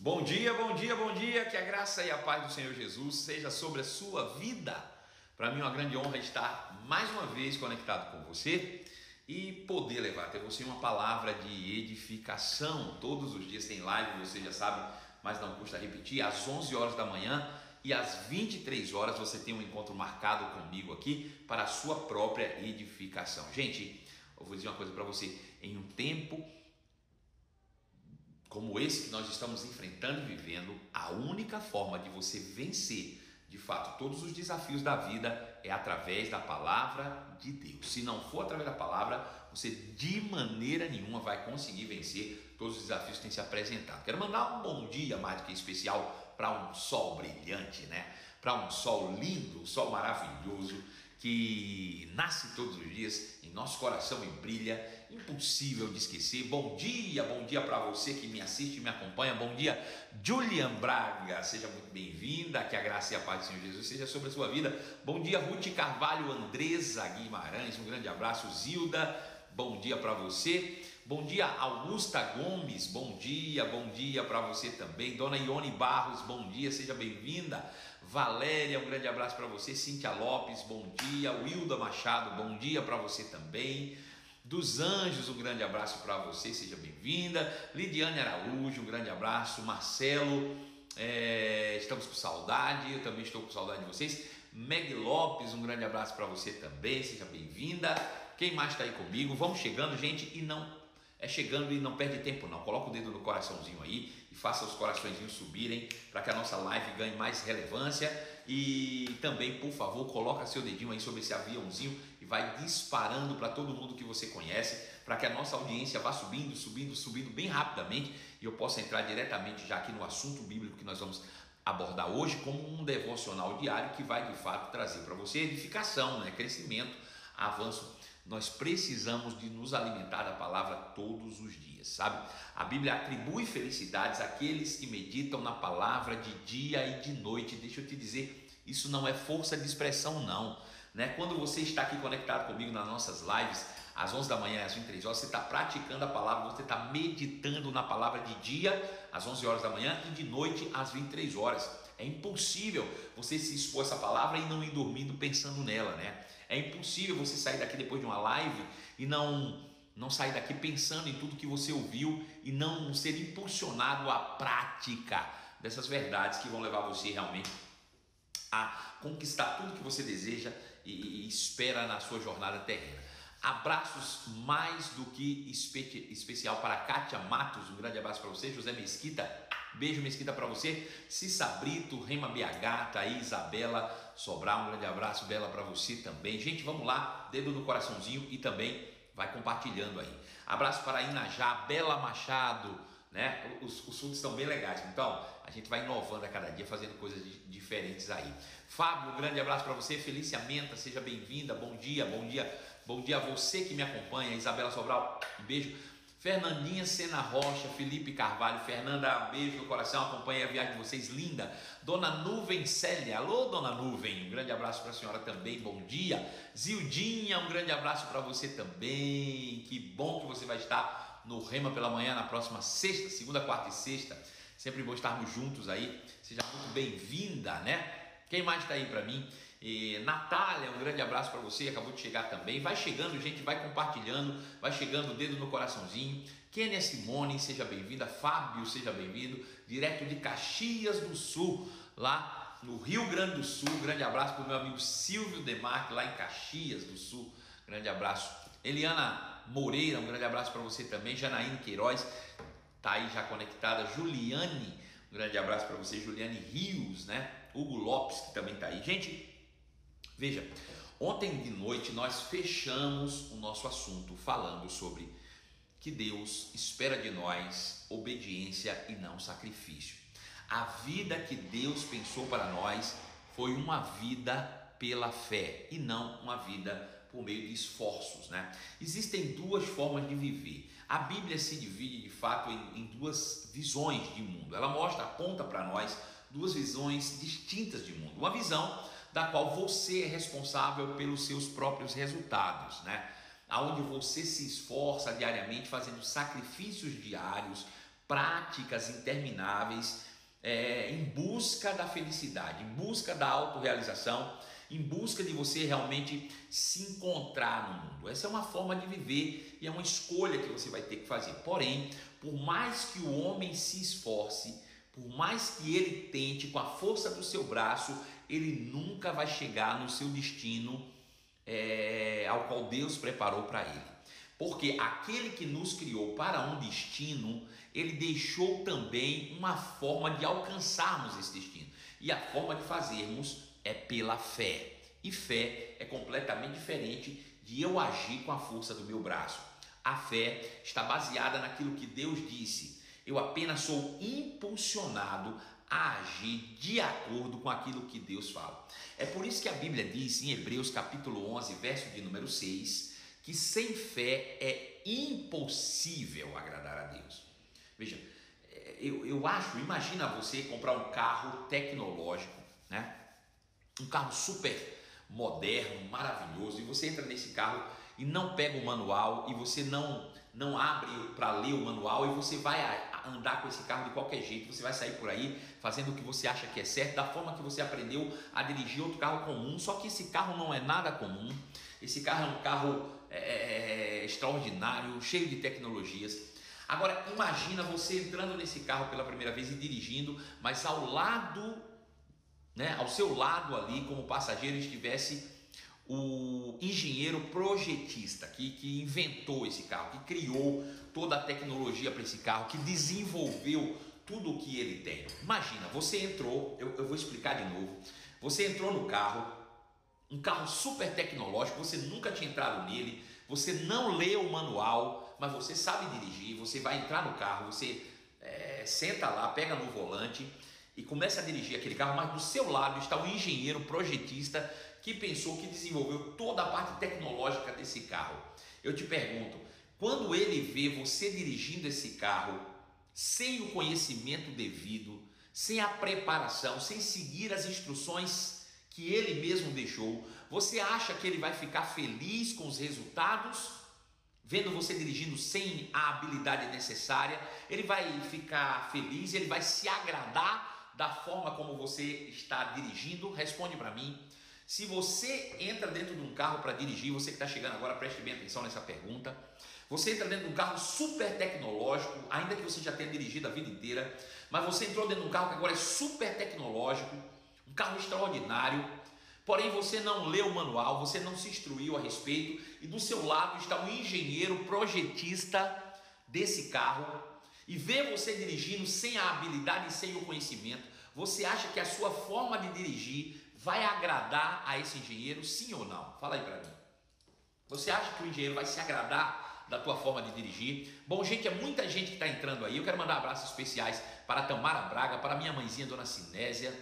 Bom dia, bom dia, bom dia. Que a graça e a paz do Senhor Jesus seja sobre a sua vida. Para mim é uma grande honra estar mais uma vez conectado com você e poder levar até você uma palavra de edificação. Todos os dias tem live, você já sabe, mas não custa repetir, às 11 horas da manhã e às 23 horas você tem um encontro marcado comigo aqui para a sua própria edificação. Gente, eu vou dizer uma coisa para você, em um tempo como esse que nós estamos enfrentando e vivendo, a única forma de você vencer de fato todos os desafios da vida é através da palavra de Deus. Se não for através da palavra, você de maneira nenhuma vai conseguir vencer todos os desafios que têm se apresentado. Quero mandar um bom dia mais do que especial para um sol brilhante, né? Para um sol lindo, um sol maravilhoso que nasce todos os dias em nosso coração e brilha, impossível de esquecer. Bom dia, bom dia para você que me assiste e me acompanha. Bom dia, Julian Braga, seja muito bem-vinda. Que a graça e a paz do Senhor Jesus seja sobre a sua vida. Bom dia, Ruth Carvalho, Andresa Guimarães, um grande abraço, Zilda. Bom dia para você. Bom dia, Augusta Gomes. Bom dia, bom dia para você também. Dona Ione Barros, bom dia, seja bem-vinda. Valéria, um grande abraço para você. Cíntia Lopes, bom dia. Wilda Machado, bom dia para você também. Dos Anjos, um grande abraço para você, seja bem-vinda. Lidiane Araújo, um grande abraço. Marcelo, é, estamos com saudade, eu também estou com saudade de vocês. Meg Lopes, um grande abraço para você também, seja bem-vinda. Quem mais está aí comigo? Vamos chegando, gente, e não é chegando e não perde tempo não. Coloca o dedo no coraçãozinho aí e faça os coraçõezinhos subirem para que a nossa live ganhe mais relevância e também, por favor, coloca seu dedinho aí sobre esse aviãozinho vai disparando para todo mundo que você conhece, para que a nossa audiência vá subindo, subindo, subindo bem rapidamente e eu possa entrar diretamente já aqui no assunto bíblico que nós vamos abordar hoje como um devocional diário que vai de fato trazer para você edificação, né, crescimento, avanço nós precisamos de nos alimentar da palavra todos os dias, sabe? A Bíblia atribui felicidades àqueles que meditam na palavra de dia e de noite. Deixa eu te dizer, isso não é força de expressão, não. Né? Quando você está aqui conectado comigo nas nossas lives, às 11 da manhã, às 23 horas, você está praticando a palavra, você está meditando na palavra de dia, às 11 horas da manhã, e de noite, às 23 horas. É impossível você se expor a essa palavra e não ir dormindo pensando nela, né? É impossível você sair daqui depois de uma live e não não sair daqui pensando em tudo que você ouviu e não ser impulsionado à prática dessas verdades que vão levar você realmente a conquistar tudo que você deseja e, espera na sua jornada terrena. Abraços mais do que espe especial para Kátia Matos, um grande abraço para você, José Mesquita, Beijo Mesquita para você. Cissa Brito, Rema BH, aí, Isabela Sobral, um grande abraço, Bela para você também. Gente, vamos lá, dedo no coraçãozinho e também vai compartilhando aí. Abraço para Inajá, Bela Machado, né? Os, os fundos estão bem legais. Então, a gente vai inovando a cada dia, fazendo coisas diferentes aí. Fábio, um grande abraço para você. Felícia Menta, seja bem-vinda. Bom dia, bom dia, bom dia a você que me acompanha. Isabela Sobral, um beijo. Fernandinha Sena Rocha, Felipe Carvalho, Fernanda, beijo no coração, acompanha a viagem de vocês, linda. Dona Nuvem Célia, alô Dona Nuvem, um grande abraço para a senhora também, bom dia. Zildinha, um grande abraço para você também, que bom que você vai estar no Rema pela manhã na próxima sexta, segunda, quarta e sexta. Sempre bom estarmos juntos aí, seja muito bem-vinda, né? Quem mais está aí para mim? E Natália, um grande abraço para você, acabou de chegar também. Vai chegando, gente, vai compartilhando, vai chegando o dedo no coraçãozinho. Kênia Simone, seja bem-vinda. Fábio, seja bem-vindo. Direto de Caxias do Sul, lá no Rio Grande do Sul. Grande abraço para o meu amigo Silvio Demarque, lá em Caxias do Sul. Grande abraço. Eliana Moreira, um grande abraço para você também. Janaíne Queiroz, tá aí já conectada. Juliane, um grande abraço para você. Juliane Rios, né? Hugo Lopes, que também tá aí. Gente, Veja, ontem de noite nós fechamos o nosso assunto falando sobre que Deus espera de nós obediência e não sacrifício. A vida que Deus pensou para nós foi uma vida pela fé e não uma vida por meio de esforços, né? Existem duas formas de viver. A Bíblia se divide de fato em, em duas visões de mundo. Ela mostra, aponta para nós duas visões distintas de mundo. Uma visão da qual você é responsável pelos seus próprios resultados, né? Aonde você se esforça diariamente fazendo sacrifícios diários práticas intermináveis é, em busca da felicidade, em busca da autorrealização, em busca de você realmente se encontrar no mundo. Essa é uma forma de viver e é uma escolha que você vai ter que fazer. Porém, por mais que o homem se esforce, por mais que ele tente com a força do seu braço, ele nunca vai chegar no seu destino é, ao qual Deus preparou para ele. Porque aquele que nos criou para um destino, ele deixou também uma forma de alcançarmos esse destino. E a forma de fazermos é pela fé. E fé é completamente diferente de eu agir com a força do meu braço. A fé está baseada naquilo que Deus disse. Eu apenas sou impulsionado a agir de acordo com aquilo que Deus fala. É por isso que a Bíblia diz em Hebreus capítulo 11, verso de número 6, que sem fé é impossível agradar a Deus. Veja, é, eu, eu acho, imagina você comprar um carro tecnológico, né? Um carro super moderno, maravilhoso, e você entra nesse carro e não pega o manual e você não não abre para ler o manual e você vai andar com esse carro de qualquer jeito, você vai sair por aí fazendo o que você acha que é certo, da forma que você aprendeu a dirigir outro carro comum, só que esse carro não é nada comum, esse carro é um carro é, é, é extraordinário, cheio de tecnologias. Agora imagina você entrando nesse carro pela primeira vez e dirigindo, mas ao lado, né, ao seu lado ali, como passageiro, estivesse o engenheiro projetista que, que inventou esse carro, que criou toda a tecnologia para esse carro, que desenvolveu tudo o que ele tem. Imagina, você entrou, eu, eu vou explicar de novo. Você entrou no carro, um carro super tecnológico, você nunca tinha entrado nele, você não leu o manual, mas você sabe dirigir, você vai entrar no carro, você é, senta lá, pega no volante e começa a dirigir aquele carro, mas do seu lado está o engenheiro projetista que pensou, que desenvolveu toda a parte tecnológica desse carro. Eu te pergunto, quando ele vê você dirigindo esse carro sem o conhecimento devido, sem a preparação, sem seguir as instruções que ele mesmo deixou, você acha que ele vai ficar feliz com os resultados? Vendo você dirigindo sem a habilidade necessária, ele vai ficar feliz, ele vai se agradar da forma como você está dirigindo? Responde para mim. Se você entra dentro de um carro para dirigir, você que está chegando agora, preste bem atenção nessa pergunta. Você entra dentro de um carro super tecnológico, ainda que você já tenha dirigido a vida inteira, mas você entrou dentro de um carro que agora é super tecnológico, um carro extraordinário, porém você não leu o manual, você não se instruiu a respeito, e do seu lado está um engenheiro projetista desse carro, e vê você dirigindo sem a habilidade e sem o conhecimento, você acha que a sua forma de dirigir vai agradar a esse engenheiro, sim ou não? Fala aí para mim. Você acha que o engenheiro vai se agradar da tua forma de dirigir? Bom, gente, é muita gente que está entrando aí. Eu quero mandar abraços especiais para Tamara Braga, para minha mãezinha, Dona Sinésia,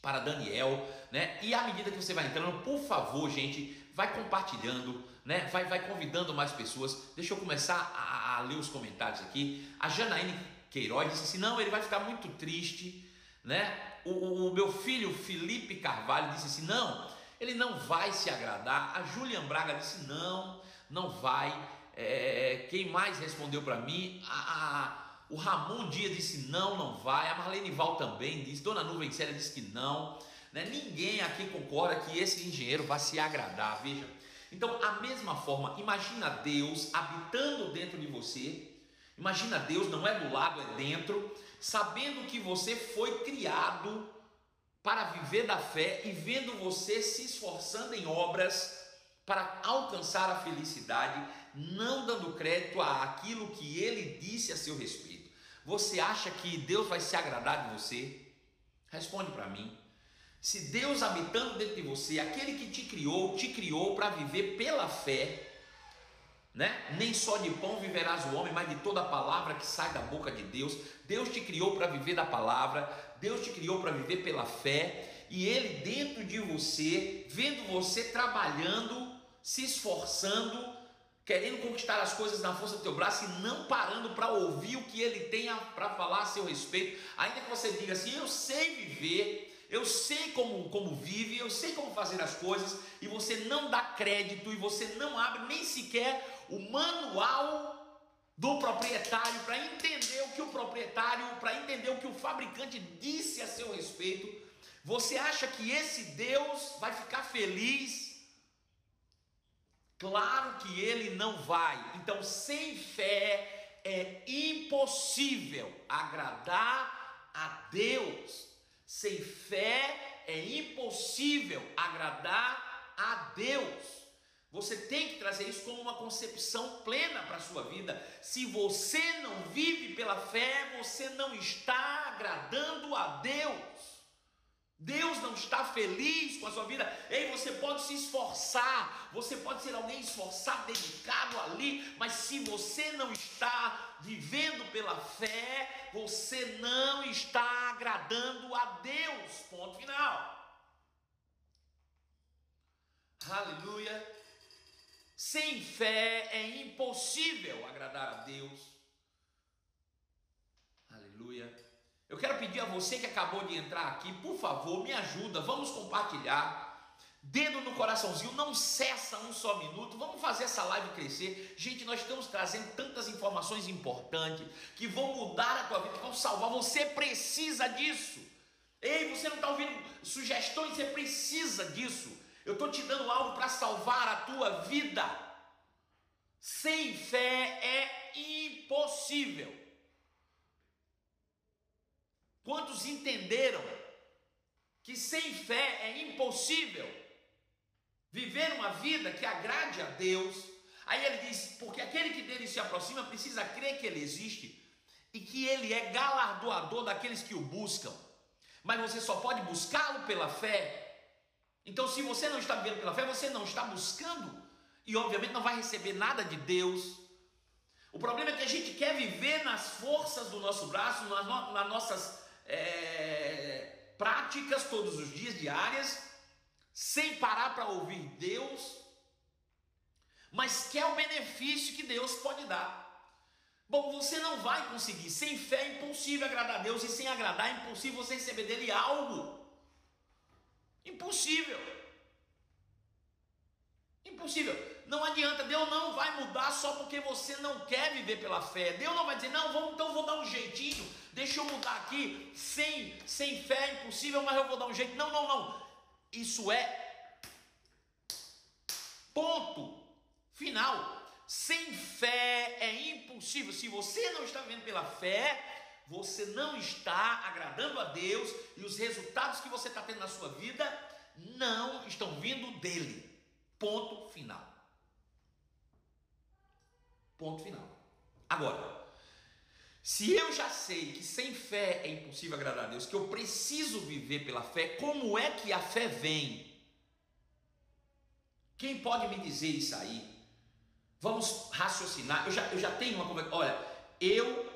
para Daniel, né? E à medida que você vai entrando, por favor, gente, vai compartilhando, né? Vai, vai convidando mais pessoas. Deixa eu começar a, a ler os comentários aqui. A Janaíne Queiroz disse assim: não, ele vai ficar muito triste, né? o, o meu filho Felipe Carvalho disse assim: não, ele não vai se agradar. A Julian Braga disse: não, não vai. É, quem mais respondeu para mim? A, a, o Ramon Dia disse: não, não vai. A Marlene Val também disse. Dona Nuvem Séria disse que não. Né? Ninguém aqui concorda que esse engenheiro vai se agradar. Veja. Então, a mesma forma, imagina Deus habitando dentro de você. Imagina Deus, não é do lado, é dentro sabendo que você foi criado para viver da fé e vendo você se esforçando em obras para alcançar a felicidade, não dando crédito àquilo que ele disse a seu respeito. Você acha que Deus vai se agradar de você? Responde para mim. Se Deus habitando dentro de você, aquele que te criou, te criou para viver pela fé, né? Nem só de pão viverás o homem, mas de toda palavra que sai da boca de Deus. Deus te criou para viver da palavra, Deus te criou para viver pela fé, e Ele dentro de você, vendo você trabalhando, se esforçando, querendo conquistar as coisas na força do teu braço e não parando para ouvir o que Ele tem para falar a seu respeito, ainda que você diga assim: Eu sei viver, eu sei como, como vive, eu sei como fazer as coisas, e você não dá crédito e você não abre nem sequer o manual do proprietário para entender o que o proprietário, para entender o que o fabricante disse a seu respeito, você acha que esse Deus vai ficar feliz? Claro que ele não vai. Então, sem fé é impossível agradar a Deus. Sem fé é impossível agradar a Deus. Você tem que trazer isso como uma concepção plena para a sua vida. Se você não vive pela fé, você não está agradando a Deus. Deus não está feliz com a sua vida. Ei, você pode se esforçar, você pode ser alguém esforçado, dedicado ali, mas se você não está vivendo pela fé, você não está agradando a Deus. Ponto final. Aleluia. Sem fé é impossível agradar a Deus. Aleluia. Eu quero pedir a você que acabou de entrar aqui, por favor, me ajuda, vamos compartilhar. Dedo no coraçãozinho, não cessa um só minuto. Vamos fazer essa live crescer. Gente, nós estamos trazendo tantas informações importantes que vão mudar a tua vida, que vão salvar. Você precisa disso. Ei, você não está ouvindo sugestões, você precisa disso. Eu estou te dando algo para salvar a tua vida. Sem fé é impossível. Quantos entenderam que sem fé é impossível viver uma vida que agrade a Deus? Aí ele diz: porque aquele que dele se aproxima precisa crer que ele existe e que ele é galardoador daqueles que o buscam. Mas você só pode buscá-lo pela fé então, se você não está vivendo pela fé, você não está buscando e, obviamente, não vai receber nada de Deus. O problema é que a gente quer viver nas forças do nosso braço, nas, no, nas nossas é, práticas todos os dias, diárias, sem parar para ouvir Deus, mas quer o benefício que Deus pode dar. Bom, você não vai conseguir, sem fé é impossível agradar a Deus, e sem agradar é impossível você receber dele algo. Impossível. Impossível. Não adianta, Deus não vai mudar só porque você não quer viver pela fé. Deus não vai dizer, não, vamos, então vou dar um jeitinho, deixa eu mudar aqui, sem, sem fé é impossível, mas eu vou dar um jeito. Não, não, não. Isso é ponto final. Sem fé é impossível. Se você não está vivendo pela fé, você não está agradando a Deus e os resultados que você está tendo na sua vida não estão vindo dele. Ponto final. Ponto final. Agora, se eu já sei que sem fé é impossível agradar a Deus, que eu preciso viver pela fé, como é que a fé vem? Quem pode me dizer isso aí? Vamos raciocinar. Eu já, eu já tenho uma conversa. Olha, eu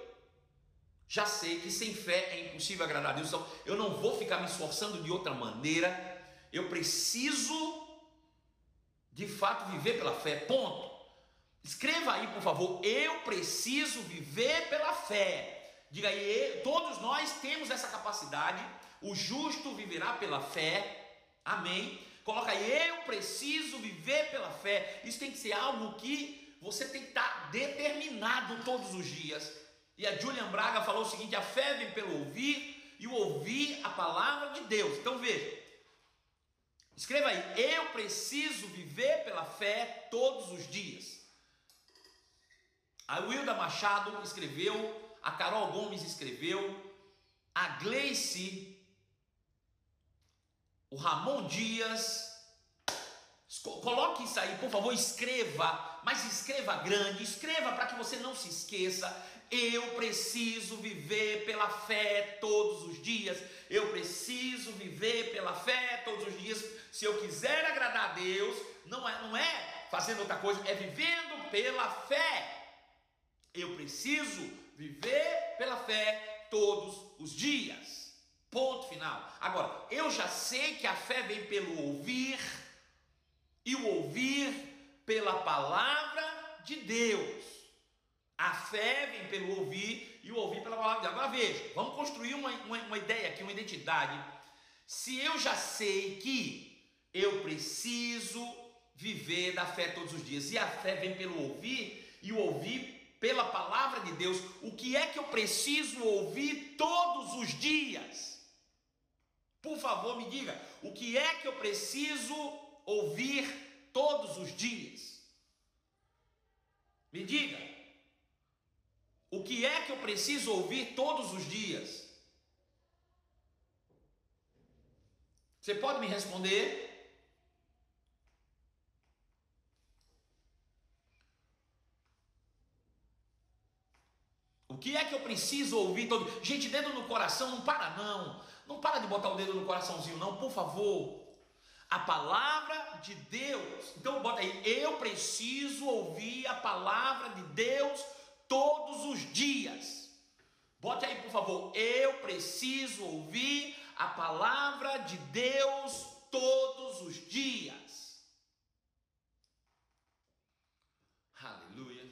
já sei que sem fé é impossível agradar a Deus, então eu não vou ficar me esforçando de outra maneira, eu preciso de fato viver pela fé. Ponto. Escreva aí, por favor, eu preciso viver pela fé. Diga aí, todos nós temos essa capacidade. O justo viverá pela fé. Amém. Coloca aí, eu preciso viver pela fé. Isso tem que ser algo que você tem que estar determinado todos os dias e a Julian Braga falou o seguinte: a fé vem pelo ouvir e o ouvir a palavra de Deus. Então veja, escreva aí: eu preciso viver pela fé todos os dias. A Wilda Machado escreveu, a Carol Gomes escreveu, a Gleice, o Ramon Dias, Coloque isso aí, por favor, escreva, mas escreva grande, escreva para que você não se esqueça. Eu preciso viver pela fé todos os dias. Eu preciso viver pela fé todos os dias. Se eu quiser agradar a Deus, não é, não é fazendo outra coisa, é vivendo pela fé. Eu preciso viver pela fé todos os dias. Ponto final. Agora, eu já sei que a fé vem pelo ouvir e o ouvir pela palavra de Deus. A fé vem pelo ouvir e o ouvir pela palavra de Deus. Agora veja, vamos construir uma, uma, uma ideia aqui, uma identidade. Se eu já sei que eu preciso viver da fé todos os dias, e a fé vem pelo ouvir, e o ouvir pela palavra de Deus, o que é que eu preciso ouvir todos os dias? Por favor, me diga, o que é que eu preciso ouvir todos os dias? Me diga, o que é que eu preciso ouvir todos os dias? Você pode me responder? O que é que eu preciso ouvir todo? Gente, dedo no coração, não para não. Não para de botar o dedo no coraçãozinho, não, por favor. A palavra de Deus. Então bota aí, eu preciso ouvir a palavra de Deus todos os dias. Bote aí, por favor, eu preciso ouvir a palavra de Deus todos os dias. Aleluia.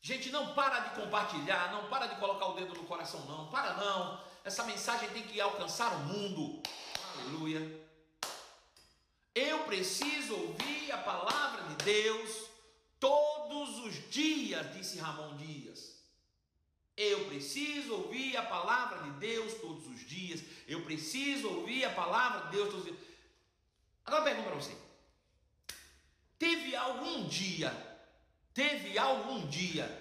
Gente, não para de compartilhar, não para de colocar o dedo no coração, não. Para não. Essa mensagem tem que alcançar o mundo. Aleluia. Eu preciso ouvir a palavra de Deus todos os dias, disse Ramon Dias. Eu preciso ouvir a palavra de Deus todos os dias. Eu preciso ouvir a palavra de Deus todos os dias. Agora pergunta para você: teve algum dia, teve algum dia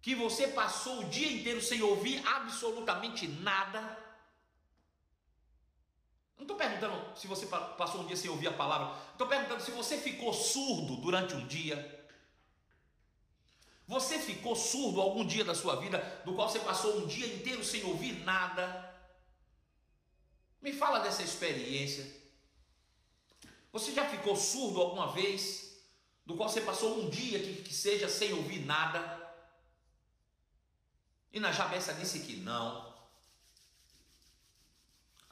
que você passou o dia inteiro sem ouvir absolutamente nada? Perguntando se você passou um dia sem ouvir a palavra. Estou perguntando se você ficou surdo durante um dia. Você ficou surdo algum dia da sua vida, do qual você passou um dia inteiro sem ouvir nada? Me fala dessa experiência. Você já ficou surdo alguma vez, do qual você passou um dia que, que seja sem ouvir nada? E na Jabessa disse que não.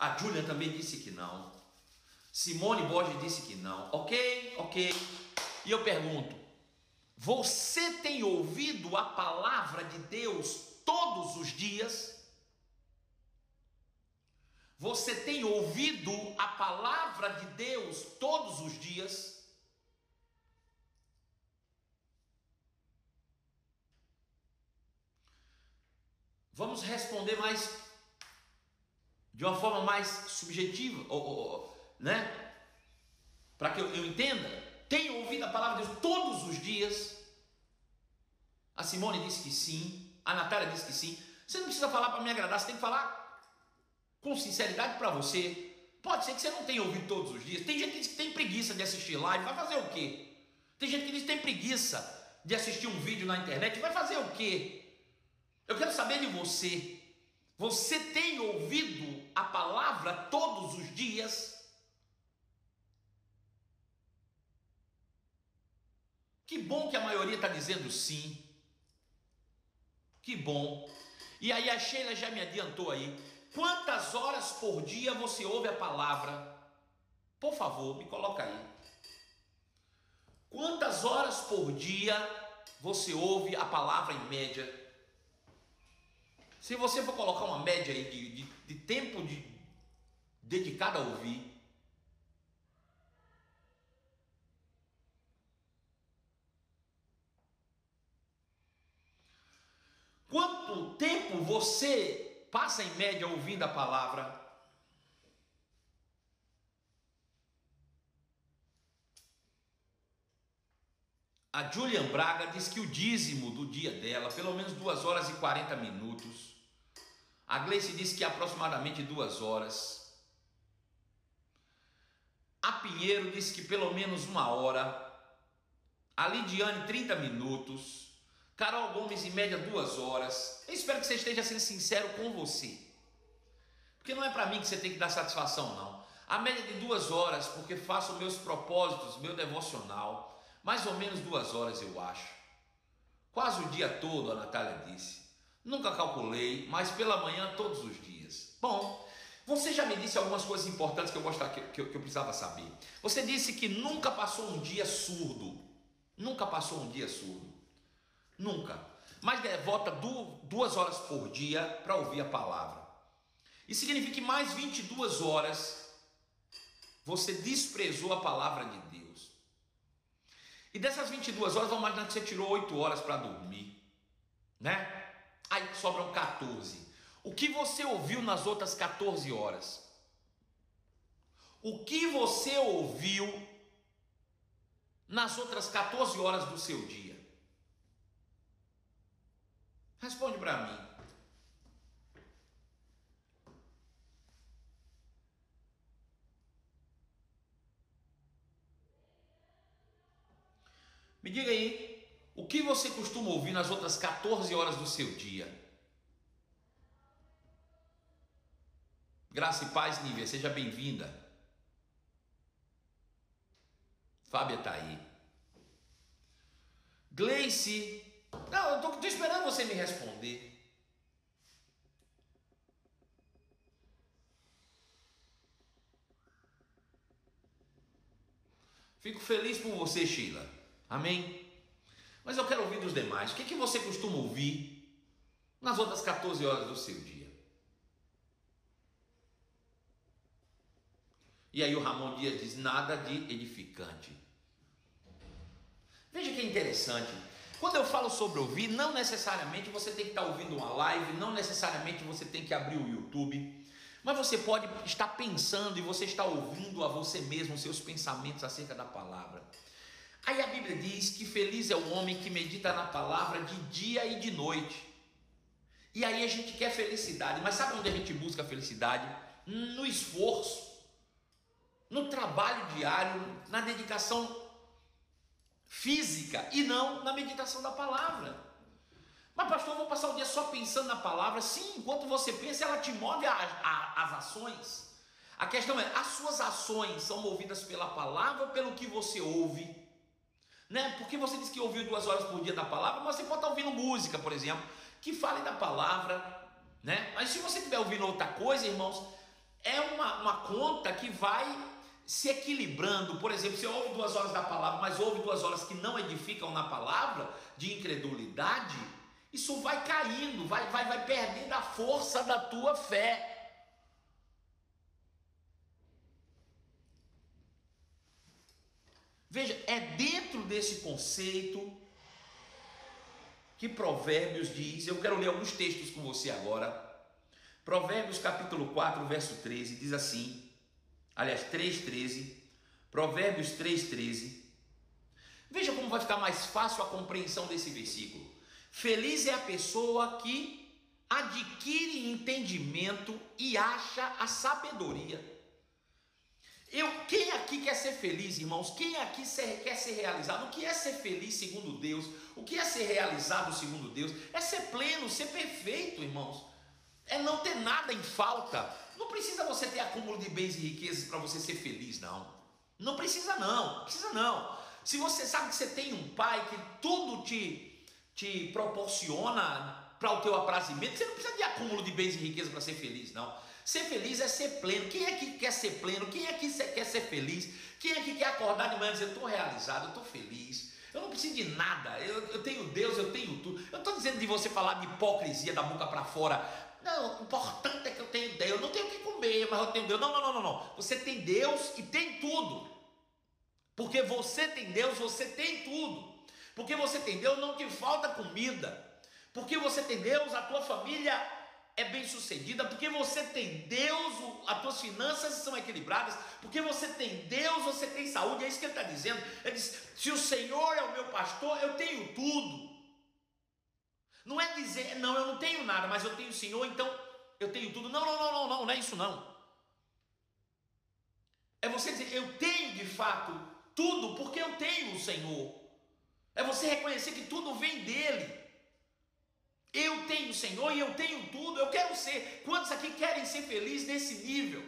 A Júlia também disse que não. Simone Borges disse que não. Ok, ok. E eu pergunto: você tem ouvido a palavra de Deus todos os dias? Você tem ouvido a palavra de Deus todos os dias? Vamos responder mais de uma forma mais subjetiva, ou, ou, né? Para que eu, eu entenda tem ouvido a palavra de Deus todos os dias? A Simone disse que sim, a Natália disse que sim. Você não precisa falar para me agradar, você tem que falar com sinceridade para você. Pode ser que você não tenha ouvido todos os dias. Tem gente que diz que tem preguiça de assistir live, vai fazer o quê? Tem gente que diz que tem preguiça de assistir um vídeo na internet, vai fazer o quê? Eu quero saber de você. Você tem ouvido a palavra todos os dias? Que bom que a maioria está dizendo sim. Que bom. E aí a Sheila já me adiantou aí. Quantas horas por dia você ouve a palavra? Por favor, me coloca aí. Quantas horas por dia você ouve a palavra em média? Se você for colocar uma média aí de, de, de tempo de, dedicado a ouvir, Quanto tempo você passa em média ouvindo a palavra? A Julian Braga diz que o dízimo do dia dela, pelo menos 2 horas e 40 minutos. A Gleice diz que aproximadamente 2 horas. A Pinheiro diz que pelo menos uma hora. A Lidiane, 30 minutos. Carol Gomes, em média, duas horas. Eu espero que você esteja sendo sincero com você. Porque não é para mim que você tem que dar satisfação, não. A média de duas horas, porque faço meus propósitos, meu devocional. Mais ou menos duas horas, eu acho. Quase o dia todo, a Natália disse. Nunca calculei, mas pela manhã todos os dias. Bom, você já me disse algumas coisas importantes que eu, gostava, que, que, que eu precisava saber. Você disse que nunca passou um dia surdo. Nunca passou um dia surdo. Nunca. Mas devota duas horas por dia para ouvir a palavra. Isso significa que mais 22 horas você desprezou a palavra de Deus. E dessas 22 horas, vamos imaginar que você tirou 8 horas para dormir, né? Aí sobram 14. O que você ouviu nas outras 14 horas? O que você ouviu nas outras 14 horas do seu dia? Responde para mim. Me diga aí, o que você costuma ouvir nas outras 14 horas do seu dia? Graça e paz, Nívia, seja bem-vinda. Fábia está aí. Gleice, não, eu estou esperando você me responder. Fico feliz por você, Sheila. Amém? Mas eu quero ouvir dos demais. O que, é que você costuma ouvir nas outras 14 horas do seu dia? E aí o Ramon Dias diz: nada de edificante. Veja que interessante. Quando eu falo sobre ouvir, não necessariamente você tem que estar ouvindo uma live, não necessariamente você tem que abrir o YouTube, mas você pode estar pensando e você está ouvindo a você mesmo seus pensamentos acerca da palavra. Aí a Bíblia diz que feliz é o homem que medita na palavra de dia e de noite. E aí a gente quer felicidade, mas sabe onde a gente busca felicidade? No esforço, no trabalho diário, na dedicação física e não na meditação da palavra. Mas, pastor, eu vou passar o dia só pensando na palavra. Sim, enquanto você pensa, ela te move a, a, as ações. A questão é: as suas ações são movidas pela palavra ou pelo que você ouve? Né? Porque você disse que ouviu duas horas por dia da palavra, mas você pode estar ouvindo música, por exemplo, que fale da palavra, né? Mas se você estiver ouvindo outra coisa, irmãos, é uma, uma conta que vai se equilibrando. Por exemplo, você ouve duas horas da palavra, mas ouve duas horas que não edificam na palavra, de incredulidade, isso vai caindo, vai, vai, vai perdendo a força da tua fé. Veja, é dentro desse conceito que Provérbios diz, eu quero ler alguns textos com você agora. Provérbios capítulo 4, verso 13, diz assim, aliás, 3,13, Provérbios 3,13. Veja como vai ficar mais fácil a compreensão desse versículo. Feliz é a pessoa que adquire entendimento e acha a sabedoria. Eu, quem aqui quer ser feliz, irmãos? Quem aqui ser, quer ser realizado? O que é ser feliz segundo Deus? O que é ser realizado segundo Deus? É ser pleno, ser perfeito, irmãos. É não ter nada em falta. Não precisa você ter acúmulo de bens e riquezas para você ser feliz, não. Não precisa não, precisa não. Se você sabe que você tem um pai que tudo te, te proporciona para o teu aprazimento, você não precisa de acúmulo de bens e riquezas para ser feliz, não. Ser feliz é ser pleno. Quem é que quer ser pleno? Quem é que quer ser feliz? Quem é que quer acordar de manhã e dizer: estou realizado, estou feliz? Eu não preciso de nada, eu, eu tenho Deus, eu tenho tudo. Eu estou dizendo de você falar de hipocrisia da boca para fora. Não, o importante é que eu tenho Deus. Eu não tenho o que comer, mas eu tenho Deus. Não, não, não, não, não. Você tem Deus e tem tudo. Porque você tem Deus, você tem tudo. Porque você tem Deus, não te falta comida. Porque você tem Deus, a tua família é bem sucedida, porque você tem Deus, as tuas finanças são equilibradas, porque você tem Deus, você tem saúde, é isso que ele está dizendo. Ele diz: se o Senhor é o meu pastor, eu tenho tudo. Não é dizer, não, eu não tenho nada, mas eu tenho o Senhor, então eu tenho tudo. Não, não, não, não, não, não é isso não. É você dizer, eu tenho de fato tudo porque eu tenho o Senhor. É você reconhecer que tudo vem dele. Eu tenho Senhor e eu tenho tudo, eu quero ser. Quantos aqui querem ser felizes nesse nível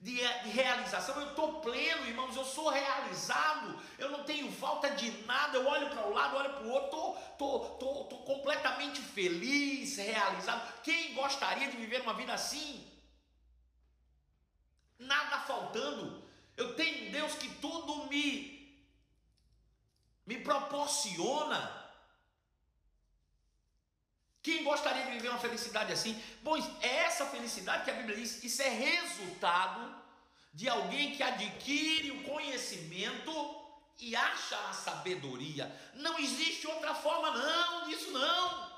de, de realização? Eu estou pleno, irmãos, eu sou realizado, eu não tenho falta de nada. Eu olho para o um lado, olho para o outro, estou tô, tô, tô, tô completamente feliz, realizado. Quem gostaria de viver uma vida assim? Nada faltando. Eu tenho um Deus que tudo me, me proporciona. Quem gostaria de viver uma felicidade assim? Bom, é essa felicidade que a Bíblia diz, isso é resultado de alguém que adquire o conhecimento e acha a sabedoria. Não existe outra forma, não, disso não.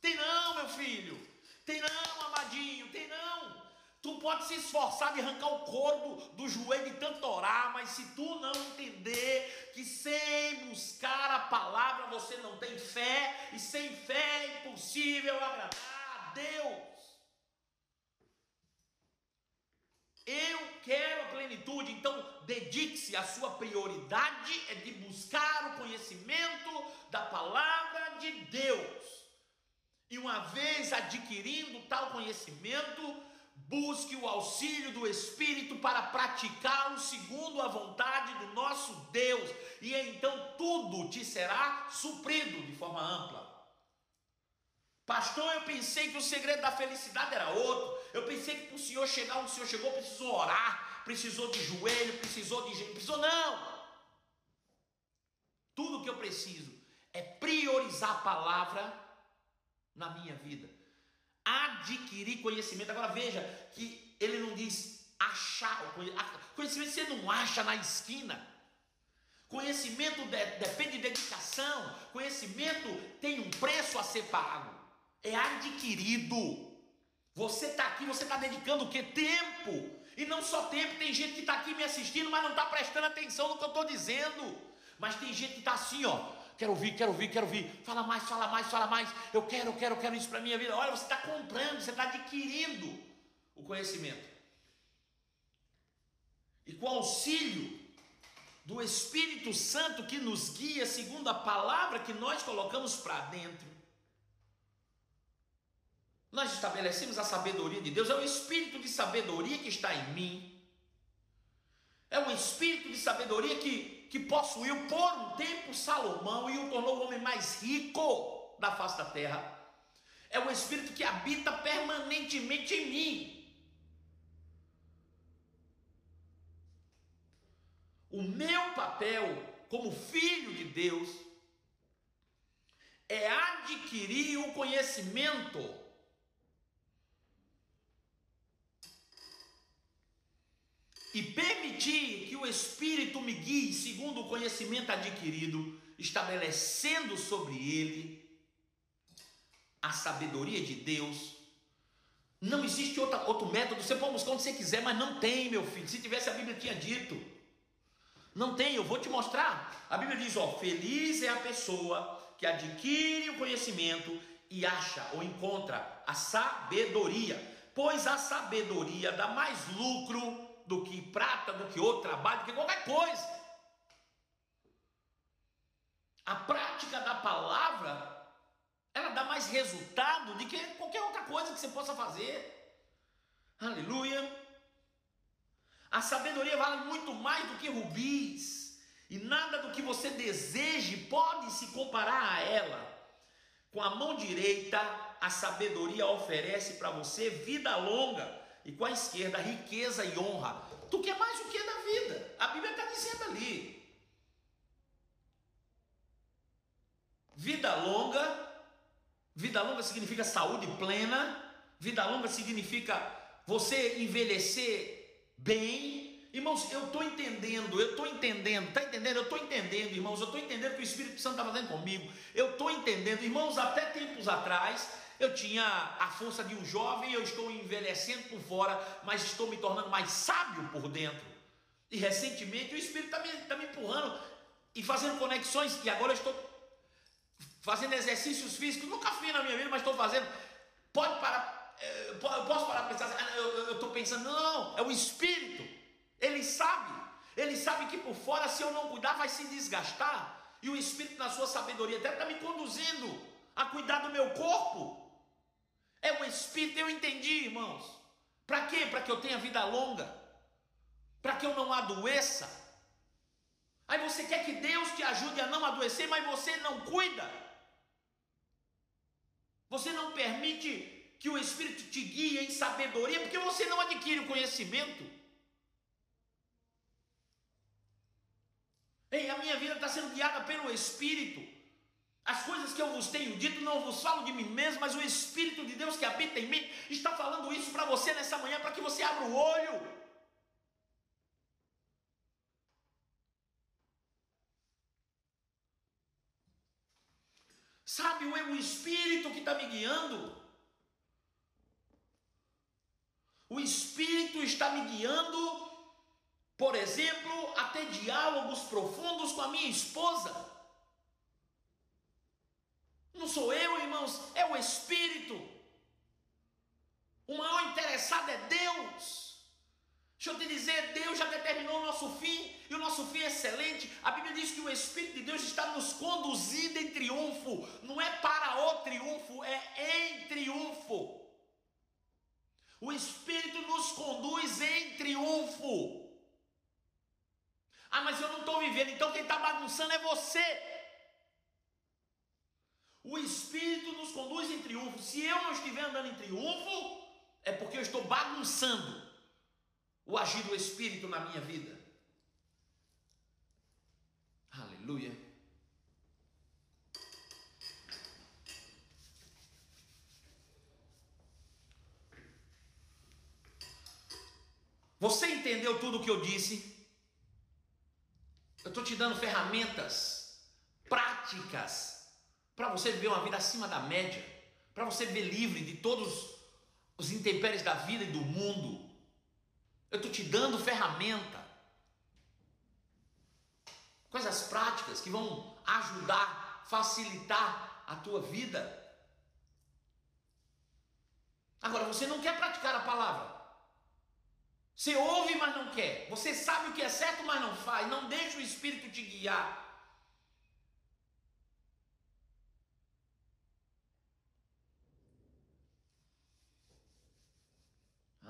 Tem não, meu filho. Tem não, amadinho, tem não. Tu pode se esforçar de arrancar o couro do, do joelho de tanto orar, mas se tu não entender que sem buscar a palavra você não tem fé, e sem fé é impossível agradar a Deus. Eu quero a plenitude, então dedique-se. A sua prioridade é de buscar o conhecimento da palavra de Deus. E uma vez adquirindo tal conhecimento, busque o auxílio do Espírito para praticá-lo segundo a vontade do nosso Deus, e então tudo te será suprido de forma ampla. Pastor, eu pensei que o segredo da felicidade era outro. Eu pensei que para o senhor chegar onde o senhor chegou, precisou orar, precisou de joelho, precisou de gente. Precisou, não. Tudo que eu preciso é priorizar a palavra na minha vida. Adquirir conhecimento. Agora veja que ele não diz achar conhecimento. Conhecimento você não acha na esquina. Conhecimento de, depende de dedicação. Conhecimento tem um preço a ser pago é adquirido. Você está aqui, você está dedicando o que? Tempo. E não só tempo, tem gente que está aqui me assistindo, mas não está prestando atenção no que eu estou dizendo. Mas tem gente que está assim, ó. Quero ouvir, quero ouvir, quero ouvir. Fala mais, fala mais, fala mais. Eu quero, eu quero, eu quero isso para minha vida. Olha, você está comprando, você está adquirindo o conhecimento. E com auxílio do Espírito Santo que nos guia segundo a palavra que nós colocamos para dentro, nós estabelecemos a sabedoria de Deus, é o espírito de sabedoria que está em mim. É o espírito de sabedoria que, que possuiu por um tempo Salomão e o tornou o homem mais rico da face da terra. É o espírito que habita permanentemente em mim. O meu papel como filho de Deus é adquirir o conhecimento e permitir que o Espírito me guie segundo o conhecimento adquirido, estabelecendo sobre ele a sabedoria de Deus. Não existe outra, outro método, você pode buscar onde você quiser, mas não tem, meu filho. Se tivesse, a Bíblia tinha dito. Não tem, eu vou te mostrar. A Bíblia diz: ó, feliz é a pessoa que adquire o conhecimento e acha ou encontra a sabedoria, pois a sabedoria dá mais lucro do que prata, do que outro trabalho, do que qualquer coisa. A prática da palavra, ela dá mais resultado do que qualquer outra coisa que você possa fazer. Aleluia. A sabedoria vale muito mais do que rubis, e nada do que você deseje pode se comparar a ela. Com a mão direita, a sabedoria oferece para você vida longa e com a esquerda riqueza e honra. Tu quer mais o que da vida? A Bíblia está dizendo ali. Vida longa, vida longa significa saúde plena, vida longa significa você envelhecer bem. Irmãos, eu estou entendendo, eu estou entendendo, está entendendo? Eu estou entendendo, irmãos, eu estou entendendo o que o Espírito Santo está fazendo comigo. Eu estou entendendo, irmãos, até tempos atrás, eu tinha a força de um jovem, eu estou envelhecendo por fora, mas estou me tornando mais sábio por dentro. E recentemente o Espírito está me, tá me empurrando e fazendo conexões, e agora eu estou fazendo exercícios físicos, nunca fiz na minha vida, mas estou fazendo. Pode parar, eh, eu posso parar para pensar, assim, eu estou pensando, não, é o Espírito, ele sabe, ele sabe que por fora, se eu não cuidar, vai se desgastar, e o Espírito, na sua sabedoria, até está me conduzindo a cuidar do meu corpo. É o Espírito, eu entendi, irmãos. Para quê? Para que eu tenha vida longa. Para que eu não adoeça. Aí você quer que Deus te ajude a não adoecer, mas você não cuida. Você não permite que o Espírito te guie em sabedoria, porque você não adquire o conhecimento. Ei, a minha vida está sendo guiada pelo Espírito. As coisas que eu vos tenho dito, não vos falo de mim mesmo, mas o Espírito de Deus que habita em mim está falando isso para você nessa manhã, para que você abra o olho. Sabe, é o Espírito que está me guiando. O Espírito está me guiando, por exemplo, até diálogos profundos com a minha esposa. Não sou eu, irmãos, é o Espírito. O maior interessado é Deus. Deixa eu te dizer, Deus já determinou o nosso fim e o nosso fim é excelente. A Bíblia diz que o Espírito de Deus está nos conduzindo em triunfo. Não é para o triunfo, é em triunfo. O Espírito nos conduz em triunfo. Ah, mas eu não estou vivendo, então quem está bagunçando é você. O Espírito nos conduz em triunfo. Se eu não estiver andando em triunfo, é porque eu estou bagunçando o agir do Espírito na minha vida. Aleluia. Você entendeu tudo o que eu disse? Eu estou te dando ferramentas práticas para você viver uma vida acima da média, para você viver livre de todos os intempéries da vida e do mundo. Eu estou te dando ferramenta, coisas práticas que vão ajudar, facilitar a tua vida. Agora, você não quer praticar a palavra. Você ouve, mas não quer. Você sabe o que é certo, mas não faz. Não deixa o Espírito te guiar.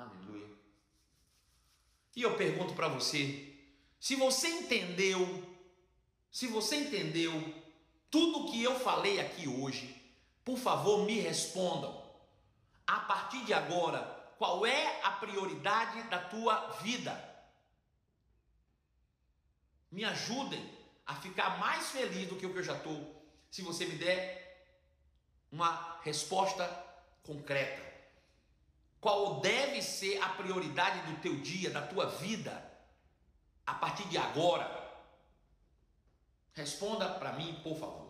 Aleluia. E eu pergunto para você: se você entendeu, se você entendeu tudo que eu falei aqui hoje, por favor me respondam. A partir de agora, qual é a prioridade da tua vida? Me ajudem a ficar mais feliz do que o que eu já estou, se você me der uma resposta concreta. Qual deve ser a prioridade do teu dia, da tua vida, a partir de agora? Responda para mim, por favor.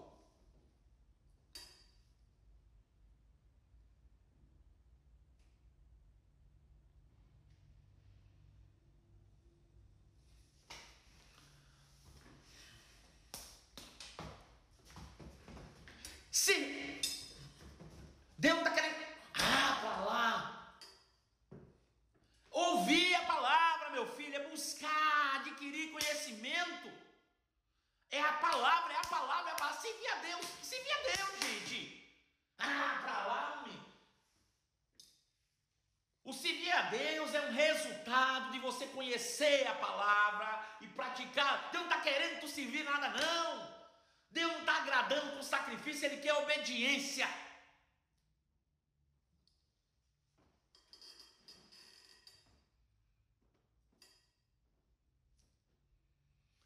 Praticar. Deus não está querendo tu servir nada, não. Deus não está agradando com sacrifício, Ele quer obediência.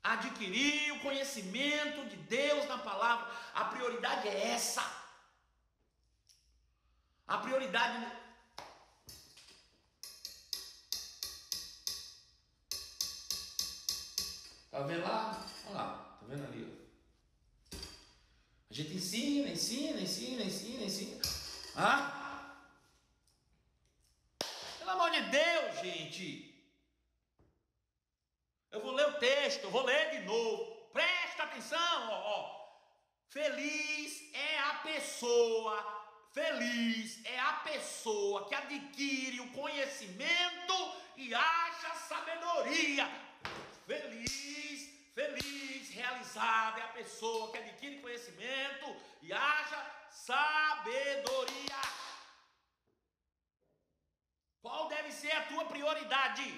Adquirir o conhecimento de Deus na palavra, a prioridade é essa. A prioridade Tá vendo lá? Olha lá, tá vendo ali? Ó. A gente ensina, ensina, ensina, ensina, ensina. Ah? Pelo amor de Deus, gente. Eu vou ler o texto, eu vou ler de novo. Presta atenção, ó, ó. Feliz é a pessoa, feliz é a pessoa que adquire o conhecimento e acha sabedoria. Feliz Feliz, realizada é a pessoa que adquire conhecimento e haja sabedoria. Qual deve ser a tua prioridade?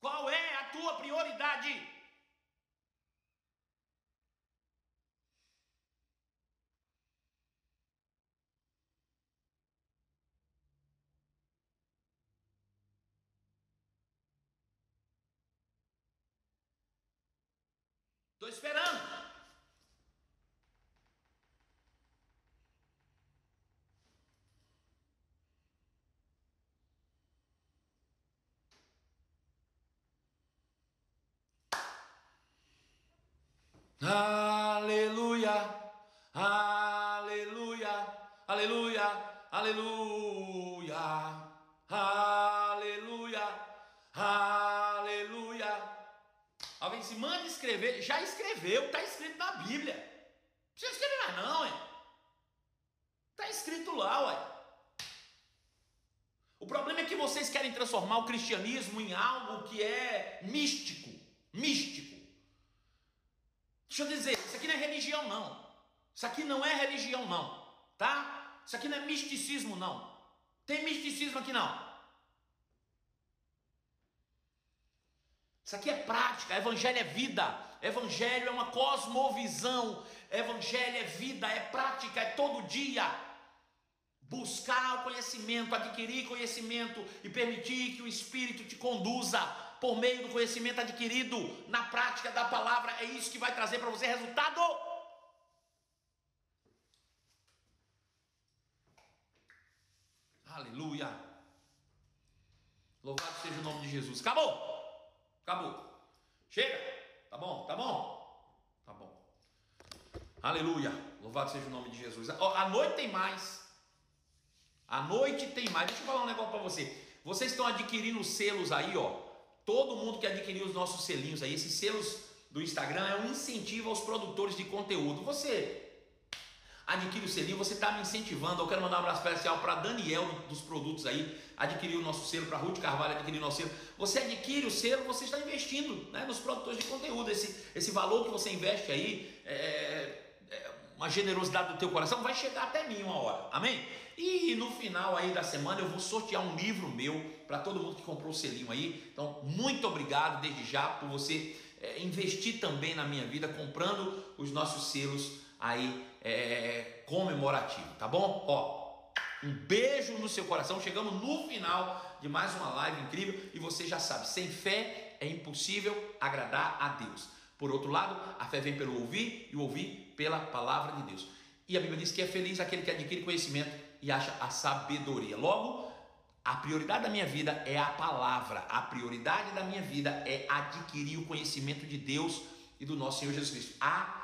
Qual é a tua prioridade? Estou esperando. Aleluia, Aleluia, aleluia, aleluia, escrever, já escreveu, está escrito na Bíblia. Não precisa escrever mais não, hein? Está escrito lá, ué. O problema é que vocês querem transformar o cristianismo em algo que é místico. Místico. Deixa eu dizer, isso aqui não é religião, não. Isso aqui não é religião, não. Tá? Isso aqui não é misticismo, não. Tem misticismo aqui, não. Isso aqui é prática, evangelho é vida, evangelho é uma cosmovisão, evangelho é vida, é prática, é todo dia buscar o conhecimento, adquirir conhecimento e permitir que o Espírito te conduza por meio do conhecimento adquirido na prática da palavra, é isso que vai trazer para você resultado. Aleluia. Louvado seja o nome de Jesus. Acabou. Acabou. Chega. Tá bom, tá bom. Tá bom. Aleluia. Louvado seja o nome de Jesus. A noite tem mais. À noite tem mais. Deixa eu falar um negócio para você. Vocês estão adquirindo selos aí, ó. Todo mundo que adquiriu os nossos selinhos aí, esses selos do Instagram é um incentivo aos produtores de conteúdo. Você adquire o selinho, você está me incentivando. Eu quero mandar um abraço especial para Daniel dos produtos aí, adquiriu o nosso selo, para Ruth Carvalho adquirir o nosso selo. Você adquire o selo, você está investindo né, nos produtores de conteúdo. Esse, esse valor que você investe aí, é, é, uma generosidade do teu coração, vai chegar até mim uma hora. Amém? E no final aí da semana eu vou sortear um livro meu para todo mundo que comprou o selinho aí. Então, muito obrigado desde já por você é, investir também na minha vida comprando os nossos selos aí é, comemorativo, tá bom? Ó, um beijo no seu coração. Chegamos no final de mais uma live incrível e você já sabe, sem fé é impossível agradar a Deus. Por outro lado, a fé vem pelo ouvir e o ouvir pela palavra de Deus. E a Bíblia diz que é feliz aquele que adquire conhecimento e acha a sabedoria. Logo, a prioridade da minha vida é a palavra, a prioridade da minha vida é adquirir o conhecimento de Deus e do nosso Senhor Jesus Cristo. A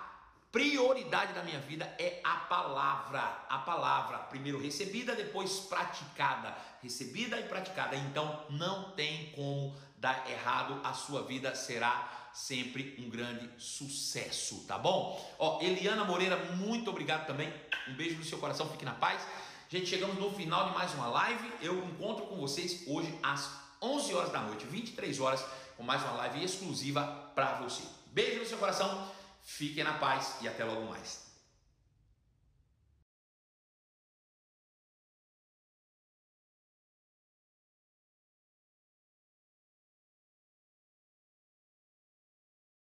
prioridade da minha vida é a palavra, a palavra, primeiro recebida, depois praticada, recebida e praticada. Então não tem como dar errado, a sua vida será sempre um grande sucesso, tá bom? Ó, Eliana Moreira, muito obrigado também. Um beijo no seu coração, fique na paz. Gente, chegamos no final de mais uma live. Eu encontro com vocês hoje às 11 horas da noite, 23 horas, com mais uma live exclusiva para você. Beijo no seu coração, fiquem na paz e até logo mais.